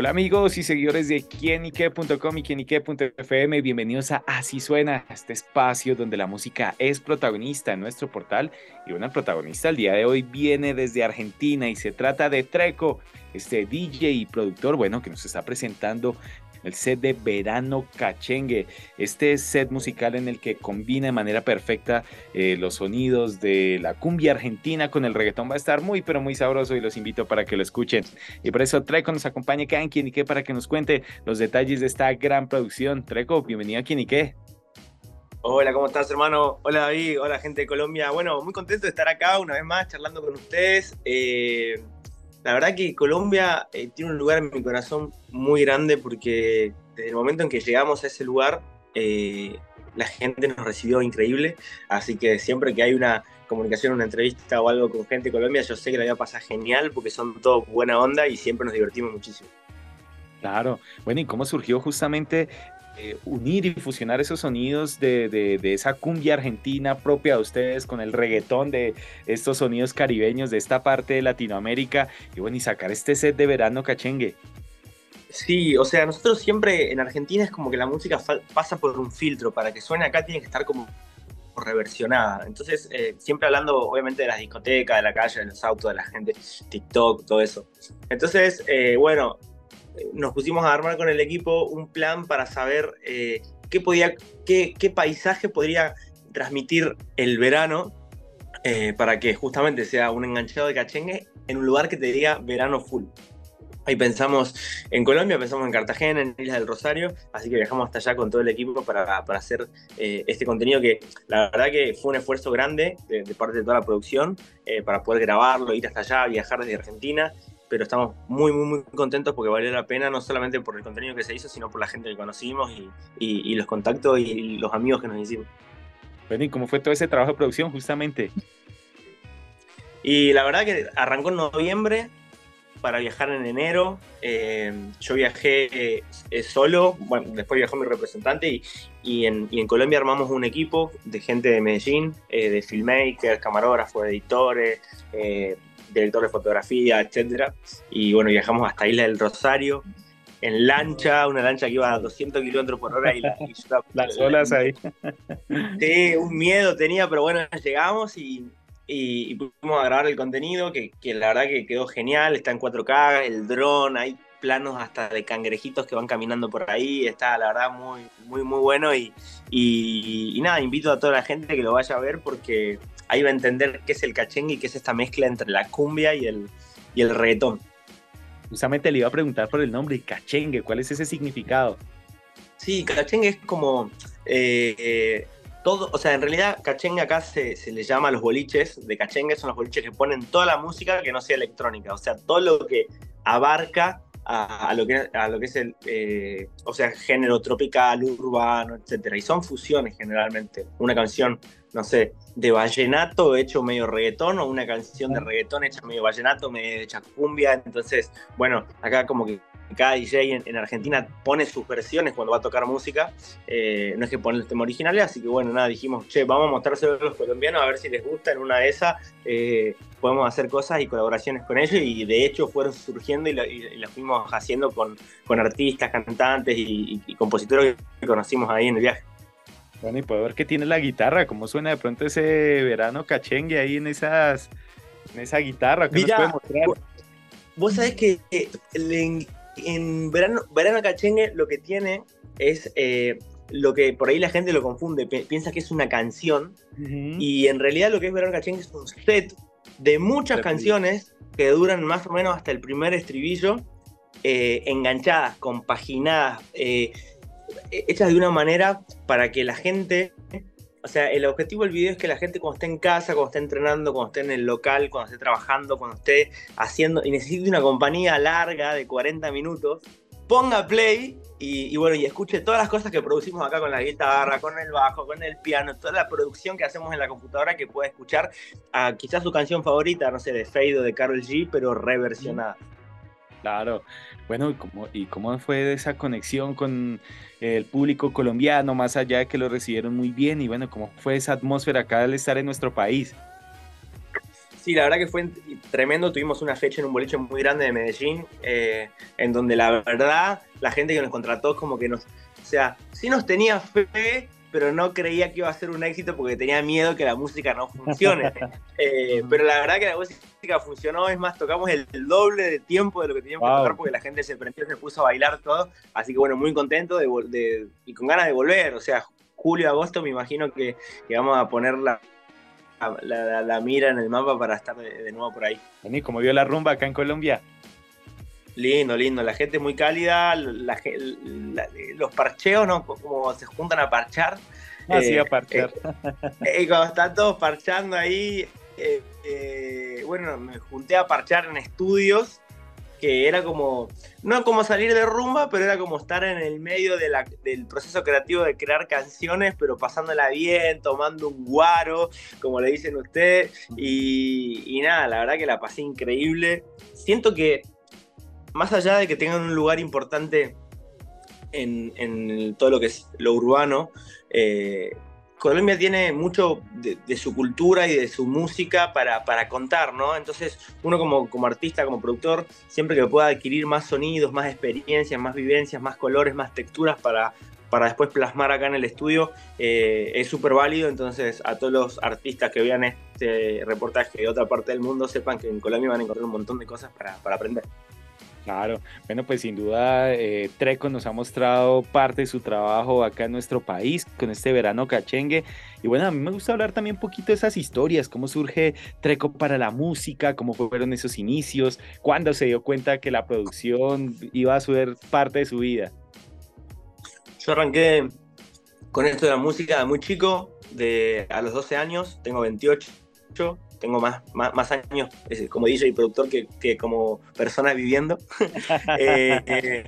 Hola amigos y seguidores de quienique.com y quienique.fm, bienvenidos a Así Suena, este espacio donde la música es protagonista en nuestro portal. Y una protagonista el día de hoy viene desde Argentina y se trata de Treco, este DJ y productor, bueno, que nos está presentando el set de Verano Cachengue, este set musical en el que combina de manera perfecta eh, los sonidos de la cumbia argentina con el reggaetón. Va a estar muy, pero muy sabroso y los invito para que lo escuchen. Y por eso Treco nos acompaña acá en Quienique para que nos cuente los detalles de esta gran producción. Treco, bienvenido a Quienique. Hola, ¿cómo estás, hermano? Hola, David. Hola, gente de Colombia. Bueno, muy contento de estar acá una vez más charlando con ustedes. Eh, la verdad que Colombia eh, tiene un lugar en mi corazón muy grande porque desde el momento en que llegamos a ese lugar, eh, la gente nos recibió increíble. Así que siempre que hay una comunicación, una entrevista o algo con gente de Colombia, yo sé que la vida pasa genial porque son todos buena onda y siempre nos divertimos muchísimo. Claro. Bueno, ¿y cómo surgió justamente eh, unir y fusionar esos sonidos de, esa cumbia argentina propia de ustedes con el reggaetón de estos sonidos caribeños de esta parte de Latinoamérica y bueno, y sacar este set de verano cachengue. Sí, o sea, nosotros siempre en Argentina es como que la música pasa por un filtro, para que suene acá tiene que estar como reversionada. Entonces, eh, siempre hablando obviamente de las discotecas, de la calle, de los autos, de la gente, TikTok, todo eso. Entonces, eh, bueno, nos pusimos a armar con el equipo un plan para saber eh, qué, podía, qué, paisaje podría transmitir el verano eh, para que justamente sea un enganchado de cachengue en un lugar que te diga verano full. Ahí pensamos en Colombia, pensamos en Cartagena, en Isla del Rosario, así que viajamos hasta allá con todo el equipo para, para hacer eh, este contenido que la verdad que fue un esfuerzo grande de, parte de toda la producción para poder grabarlo, ir hasta allá, viajar desde Argentina pero estamos muy, muy, muy contentos porque valió la pena, no solamente por el contenido que se hizo, sino por la gente que conocimos y, los contactos y los amigos que nos hicimos. Bueno, ¿y cómo fue todo ese trabajo de producción justamente? Y la verdad que arrancó en noviembre para viajar en enero. Eh, yo viajé eh, solo, bueno, después viajó mi representante y, en, Colombia armamos un equipo de gente de Medellín, eh, de filmmakers, camarógrafos, editores, director de fotografía, etcétera. Y bueno, viajamos hasta Isla del Rosario en lancha, una lancha que iba a 200 kilómetros por hora y, las olas ahí. Sí, un miedo tenía, pero bueno, llegamos y, y, pudimos grabar el contenido, que, que, la verdad que quedó genial, está en 4K, el dron, hay planos hasta de cangrejitos que van caminando por ahí, está la verdad muy, muy, muy bueno y, y, nada, invito a toda la gente que lo vaya a ver porque ahí va a entender qué es el cachengue y qué es esta mezcla entre la cumbia y el, y el reggaetón. Justamente le iba a preguntar por el nombre, cachengue, ¿cuál es ese significado? Sí, cachengue es como eh, todo, o sea, en realidad cachengue acá se, se, le llama a los boliches de cachengue, son los boliches que ponen toda la música que no sea electrónica, o sea, todo lo que abarca a, lo, que, a lo que es el, eh, o sea, género tropical, urbano, etc. Y son fusiones generalmente. Una canción, no sé, de vallenato hecho medio reggaetón o una canción de reggaetón hecha medio vallenato, medio hecha cumbia. Entonces, bueno, acá como que cada DJ en, Argentina pone sus versiones cuando va a tocar música, eh, no es que pone el tema original, así que bueno, nada, dijimos, che, vamos a mostrárselo a los colombianos a ver si les gusta, en una de esas eh, podemos hacer cosas y colaboraciones con ellos, y de hecho fueron surgiendo y, las fuimos haciendo con, con artistas, cantantes y, compositores que conocimos ahí en el viaje. Bueno, y puedo ver que tiene la guitarra, cómo suena de pronto ese verano cachengue ahí en esas en esa guitarra, que nos puede mostrar? Vos sabés que le, en verano, verano Cachengue lo que tiene es eh, lo que por ahí la gente lo confunde, piensa que es una canción, y en realidad lo que es Verano Cachengue es un set de muchas canciones que duran más o menos hasta el primer estribillo, eh, enganchadas, compaginadas, eh, hechas de una manera para que la gente o sea, el objetivo del video es que la gente cuando esté en casa, cuando esté entrenando, cuando esté en el local, cuando esté trabajando, cuando esté haciendo y necesite una compañía larga de 40 minutos, ponga play y, bueno, y escuche todas las cosas que producimos acá con la guitarra, con el bajo, con el piano, toda la producción que hacemos en la computadora que puede escuchar a quizás su canción favorita, no sé, de Fade o de Carol G, pero reversionada. Claro, bueno, ¿y cómo, fue esa conexión con el público colombiano, más allá de que lo recibieron muy bien? Y bueno, ¿cómo fue esa atmósfera acá al estar en nuestro país? Sí, la verdad que fue tremendo. Tuvimos una fecha en un boliche muy grande de Medellín, eh, en donde la verdad la gente que nos contrató como que nos, o sea, sí nos tenía fe, pero no creía que iba a ser un éxito porque tenía miedo que la música no funcione. Eh, pero la verdad que la música funcionó, es más, tocamos el, doble de tiempo de lo que teníamos que tocar porque la gente se prendió, se puso a bailar todo. Así que bueno, muy contento de, y con ganas de volver. O sea, julio, agosto me imagino que, vamos a poner la, la, mira en el mapa para estar de, nuevo por ahí. ¿Y cómo vio la rumba acá en Colombia? Lindo, lindo. La gente muy cálida, los parcheos, ¿no? Como se juntan a parchar. Así ah, a eh, parchar. Eh, y cuando están todos parchando ahí, eh, bueno, me junté a parchar en estudios, que era como, no como salir de rumba, pero era como estar en el medio de del proceso creativo de crear canciones, pero pasándola bien, tomando un guaro, como le dicen ustedes. Y, y nada, la verdad que la pasé increíble. Siento que más allá de que tengan un lugar importante en, todo lo que es lo urbano, eh, Colombia tiene mucho de, su cultura y de su música para, contar, ¿no? Entonces, uno como, como, artista, como productor, siempre que pueda adquirir más sonidos, más experiencias, más vivencias, más colores, más texturas para, para después plasmar acá en el estudio, eh, es súper válido. Entonces, a todos los artistas que vean este reportaje de otra parte del mundo, sepan que en Colombia van a encontrar un montón de cosas para, para aprender. Claro, bueno, pues sin duda eh, Treco nos ha mostrado parte de su trabajo acá en nuestro país con este verano cachengue. Y bueno, a mí me gusta hablar también un poquito de esas historias, cómo surge Treco para la música, cómo fueron esos inicios, cuándo se dio cuenta que la producción iba a ser parte de su vida. Yo arranqué con esto de la música muy chico, de a los 12 años, tengo 28 tengo más, más, años como DJ y productor que, como persona viviendo. Eh, eh,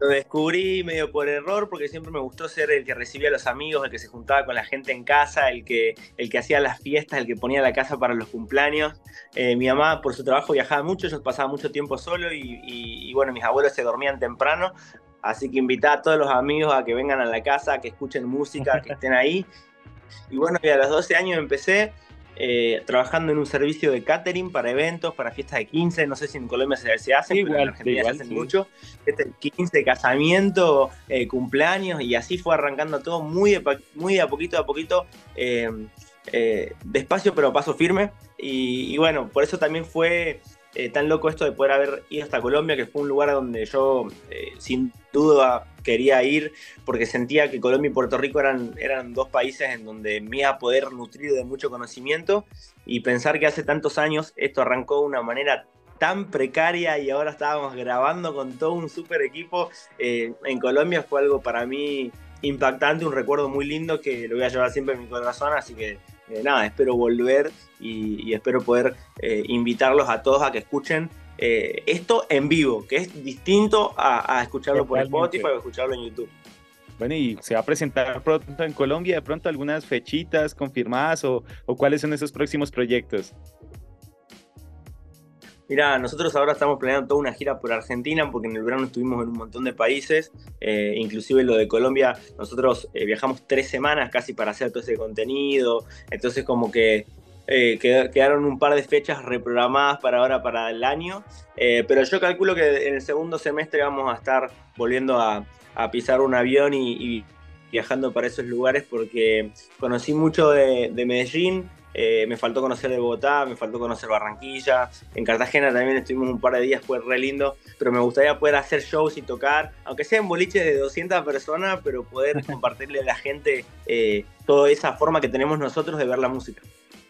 lo descubrí medio por error porque siempre me gustó ser el que recibía a los amigos, el que se juntaba con la gente en casa, el que, el que hacía las fiestas, el que ponía la casa para los cumpleaños. Eh, mi mamá por su trabajo viajaba mucho, yo pasaba mucho tiempo solo y, y, bueno, mis abuelos se dormían temprano, así que invitaba a todos los amigos a que vengan a la casa, que escuchen música, que estén ahí. Y bueno, a los 12 años empecé eh, trabajando en un servicio de catering para eventos, para fiestas de 15, no sé si en Colombia se, se hacen, pero en Argentina se hacen mucho. Este 15, casamiento, eh, cumpleaños, y así fue arrancando todo muy de, muy a poquito a poquito, eh, despacio pero paso firme. y, bueno, por eso también fue eh, tan loco esto de poder haber ido hasta Colombia, que fue un lugar donde yo eh, sin duda quería ir, porque sentía que Colombia y Puerto Rico eran, eran dos países en donde me iba a poder nutrir de mucho conocimiento. Y pensar que hace tantos años esto arrancó de una manera tan precaria y ahora estábamos grabando con todo un super equipo eh, en Colombia fue algo para mí impactante, un recuerdo muy lindo que lo voy a llevar siempre en mi corazón, así que eh, nada, espero volver y, espero poder eh, invitarlos a todos a que escuchen eh, esto en vivo, que es distinto a, escucharlo por Spotify o escucharlo en YouTube. Bueno, y se va a presentar pronto en Colombia, de pronto algunas fechitas confirmadas o, o cuáles son esos próximos proyectos. Mira, nosotros ahora estamos planeando toda una gira por Argentina porque en el verano estuvimos en un montón de países, eh, inclusive lo de Colombia, nosotros eh, viajamos tres semanas casi para hacer todo ese contenido, entonces como que eh, quedaron un par de fechas reprogramadas para ahora, para el año, pero yo calculo que en el segundo semestre vamos a estar volviendo a, pisar un avión y, viajando para esos lugares porque conocí mucho de Medellín, eh, me faltó conocer de Bogotá, me faltó conocer Barranquilla. En Cartagena también estuvimos un par de días, fue re lindo. Pero me gustaría poder hacer shows y tocar, aunque sean boliches de 200 personas, pero poder compartirle a la gente eh, toda esa forma que tenemos nosotros de ver la música.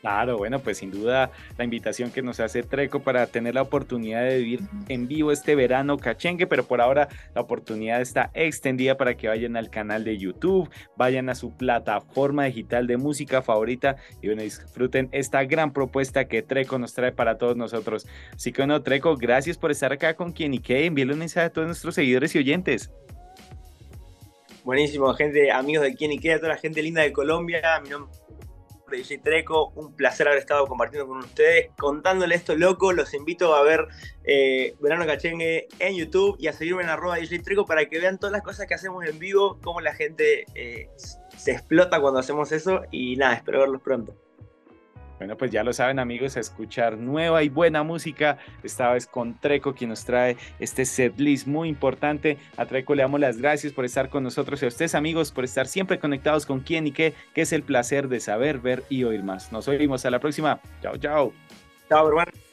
Claro, bueno, pues sin duda la invitación que nos hace Treco para tener la oportunidad de vivir en vivo este verano cachengue, pero por ahora la oportunidad está extendida para que vayan al canal de YouTube, vayan a su plataforma digital de música favorita y bueno, disfruten esta gran propuesta que Treco nos trae para todos nosotros. Así que bueno, Treco, gracias por estar acá con quien y que envíale un mensaje a todos nuestros seguidores y oyentes. Buenísimo, gente, amigos de quien y a toda la gente linda de Colombia. Mi nombre DJ Treco. Un placer haber estado compartiendo con ustedes, contándole esto loco. Los invito a ver eh, Verano Cachengue en YouTube y a seguirme en arroba DJ Treco para que vean todas las cosas que hacemos en vivo, cómo la gente eh, se explota cuando hacemos eso. Y nada, espero verlos pronto. Bueno, pues ya lo saben amigos, a escuchar nueva y buena música, esta vez con Treco, quien nos trae este setlist muy importante. A Treco le damos las gracias por estar con nosotros y a ustedes amigos por estar siempre conectados con quién y qué, que es el placer de saber, ver y oír más. Nos oímos a la próxima. Chao, chao. Chao, hermano.